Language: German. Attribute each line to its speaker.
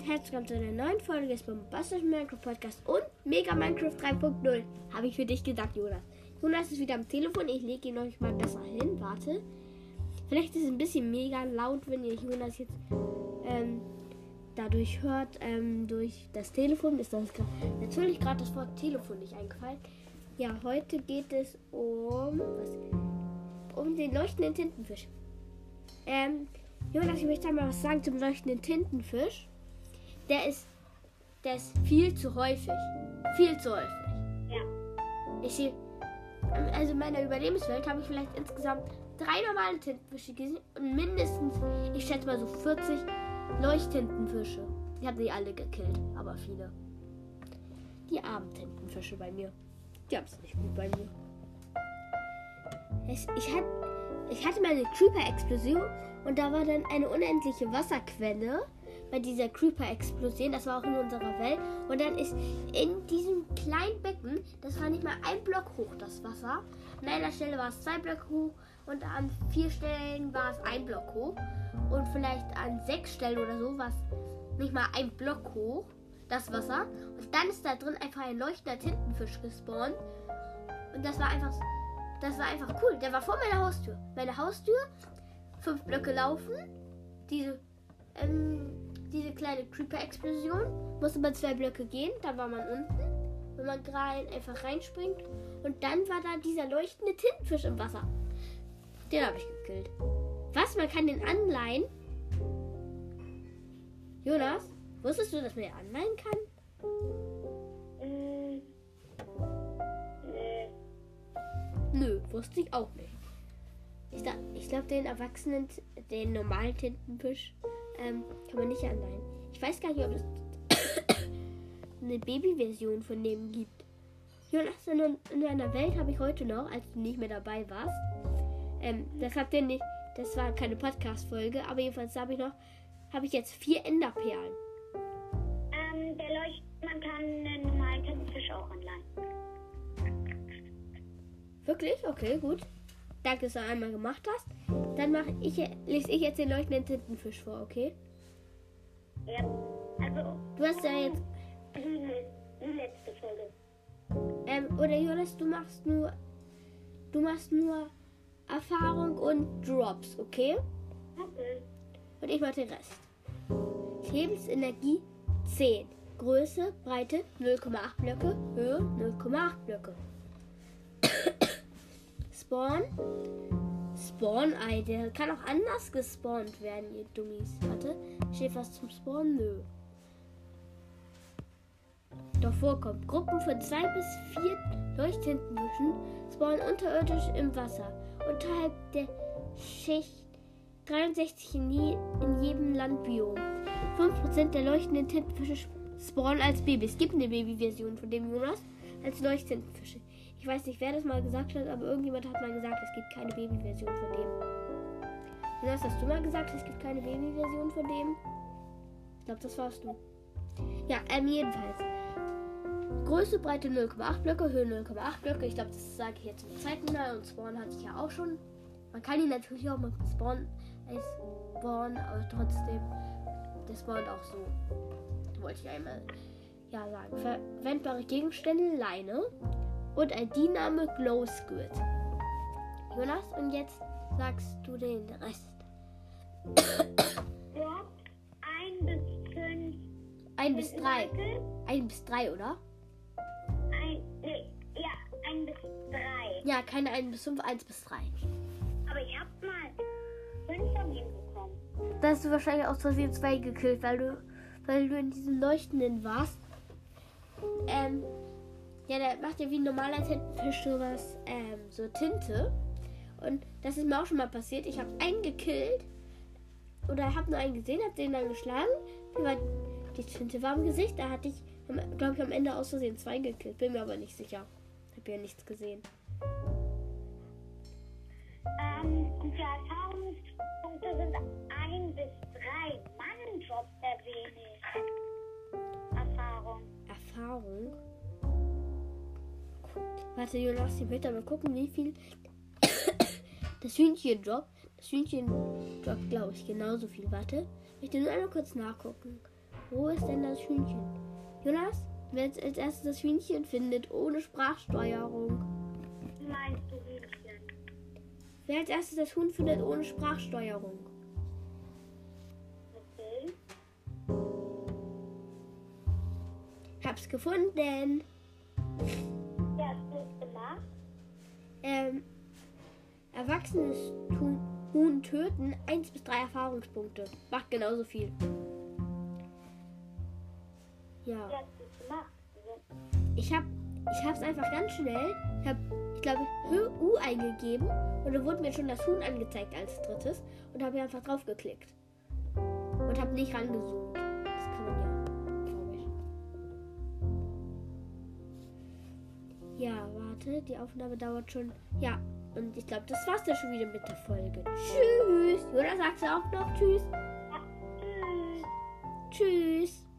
Speaker 1: und herzlich willkommen zu einer neuen Folge des bombastischen Minecraft Podcast und Mega Minecraft 3.0. Habe ich für dich gedacht, Jonas. Jonas ist wieder am Telefon. Ich lege ihn euch mal besser hin. Warte. Vielleicht ist es ein bisschen mega laut, wenn ihr Jonas jetzt ähm, dadurch hört, ähm, durch das Telefon. Ist das natürlich gerade das Wort Telefon nicht eingefallen. Ja, heute geht es um was? Um den leuchtenden Tintenfisch. Ähm, Jonas, ich möchte mal was sagen zum leuchtenden Tintenfisch. Der ist, der ist viel zu häufig. Viel zu häufig.
Speaker 2: Ja.
Speaker 1: Ich sehe, also in meiner Überlebenswelt habe ich vielleicht insgesamt drei normale Tintenfische gesehen und mindestens, ich schätze mal so 40 Leuchttintenfische. Ich habe nicht alle gekillt, aber viele. Die armen Tintenfische bei mir. Die haben es nicht gut bei mir. Ich, ich, hat, ich hatte mal eine Creeper-Explosion und da war dann eine unendliche Wasserquelle bei dieser Creeper-Explosion. Das war auch in unserer Welt. Und dann ist in diesem kleinen Becken, das war nicht mal ein Block hoch, das Wasser. An einer Stelle war es zwei Blöcke hoch und an vier Stellen war es ein Block hoch. Und vielleicht an sechs Stellen oder so war es nicht mal ein Block hoch, das Wasser. Und dann ist da drin einfach ein leuchtender Tintenfisch gespawnt. Und das war einfach, das war einfach cool. Der war vor meiner Haustür. Meine Haustür, fünf Blöcke laufen, diese, ähm, diese kleine Creeper-Explosion, musste man zwei Blöcke gehen, dann war man unten. Wenn man rein, einfach reinspringt. Und dann war da dieser leuchtende Tintenfisch im Wasser. Den habe ich gekillt. Was? Man kann den anleihen? Jonas, wusstest du, dass man den anleihen kann?
Speaker 2: Nee.
Speaker 1: Nö, wusste ich auch nicht. Ich, da- ich glaube, den Erwachsenen, den normalen Tintenfisch, ähm, kann man nicht anleihen. Ich weiß gar nicht, ob es eine Babyversion von dem gibt. Jonas, in, in einer Welt habe ich heute noch, als du nicht mehr dabei warst, ähm, das habt ihr nicht, das war keine Podcast-Folge, aber jedenfalls habe ich noch, habe ich jetzt vier Enderperlen.
Speaker 2: Ähm, der Leucht, man kann einen normalen Tintenfisch auch anleihen.
Speaker 1: Wirklich? Okay, gut. Danke, dass du einmal gemacht hast. Dann mache ich, lese ich jetzt den leuchtenden Tintenfisch vor, okay?
Speaker 2: Ja. Also,
Speaker 1: Du hast ja jetzt
Speaker 2: die letzte Folge.
Speaker 1: Ähm, oder Jonas, du machst nur. Du machst nur Erfahrung und Drops, okay?
Speaker 2: Okay.
Speaker 1: Und ich mach den Rest. Lebensenergie 10. Größe, Breite 0,8 Blöcke, Höhe 0,8 Blöcke. Spawn. Spawn-Ei, der kann auch anders gespawnt werden, ihr Dummies. Warte, steht was zum Spawn? Nö. Doch vorkommt. Gruppen von zwei bis vier Leuchttintenfischen spawnen unterirdisch im Wasser. Unterhalb der Schicht 63 in, je, in jedem Landbiom. 5% der leuchtenden Tintenfische spawnen als Babys. Es gibt eine Babyversion von dem Jonas als Leuchttintenfische. Ich weiß nicht, wer das mal gesagt hat, aber irgendjemand hat mal gesagt, es gibt keine Babyversion von dem. Jonas, hast du mal gesagt, es gibt keine Babyversion von dem? Ich glaube, das warst du. Ja, ähm, jedenfalls. Größe, Breite 0,8 Blöcke, Höhe 0,8 Blöcke. Ich glaube, das sage ich jetzt zum zweiten Mal. Und Spawn hatte ich ja auch schon. Man kann ihn natürlich auch mit Spawn als aber trotzdem, der spawnt auch so. Wollte ich einmal ja sagen. Verwendbare Gegenstände, Leine und ID-Name Glowsquirt. Jonas, und jetzt sagst du den Rest.
Speaker 2: Drop 1 bis 5.
Speaker 1: Ein bis drei. Ein bis drei, oder?
Speaker 2: Ein, nee, ja, 1 bis 3.
Speaker 1: Ja, keine 1 bis 5, 1 bis 3.
Speaker 2: Aber ich hab mal 5 von ihm bekommen.
Speaker 1: Da hast du wahrscheinlich aus Versehen zwei gekillt, weil du, weil du in diesem Leuchtenden warst. Ähm, ja, der macht ja wie ein normaler Tintenfisch sowas, ähm, so Tinte. Und das ist mir auch schon mal passiert. Ich habe einen gekillt. Oder habe nur einen gesehen, habe den dann geschlagen. War die Tinte war im Gesicht. Da hatte ich, glaube ich, am Ende aus Versehen zwei gekillt. Bin mir aber nicht sicher. Habe ja nichts gesehen.
Speaker 2: Ähm, die Erfahrungspunkte sind 1 bis 3. Mann, droppt er wenig. Erfahrung.
Speaker 1: Erfahrung. Warte, Jonas, ich möchte mal gucken, wie viel das Hühnchen droppt. Das Hühnchen droppt, glaube ich, genauso viel. Warte, ich möchte nur einmal kurz nachgucken. Wo ist denn das Hühnchen? Jonas, wer jetzt als erstes das Hühnchen findet, ohne Sprachsteuerung.
Speaker 2: Meinst du Hühnchen?
Speaker 1: Wer als erstes das Huhn findet, ohne Sprachsteuerung.
Speaker 2: Okay.
Speaker 1: Hab's gefunden. Ähm, erwachsenes Huhn, töten, 1 bis 3 Erfahrungspunkte. Macht genauso viel. Ja. Ich hab, ich hab's einfach ganz schnell. Ich hab, ich glaube, U eingegeben und dann wurde mir schon das Huhn angezeigt als drittes und habe einfach drauf geklickt. Und habe nicht rangezoomt. Ja, warte, die Aufnahme dauert schon. Ja, und ich glaube, das war's dann schon wieder mit der Folge. Tschüss. Oder sagst du auch noch Tschüss?
Speaker 2: Ja. Tschüss.
Speaker 1: Tschüss.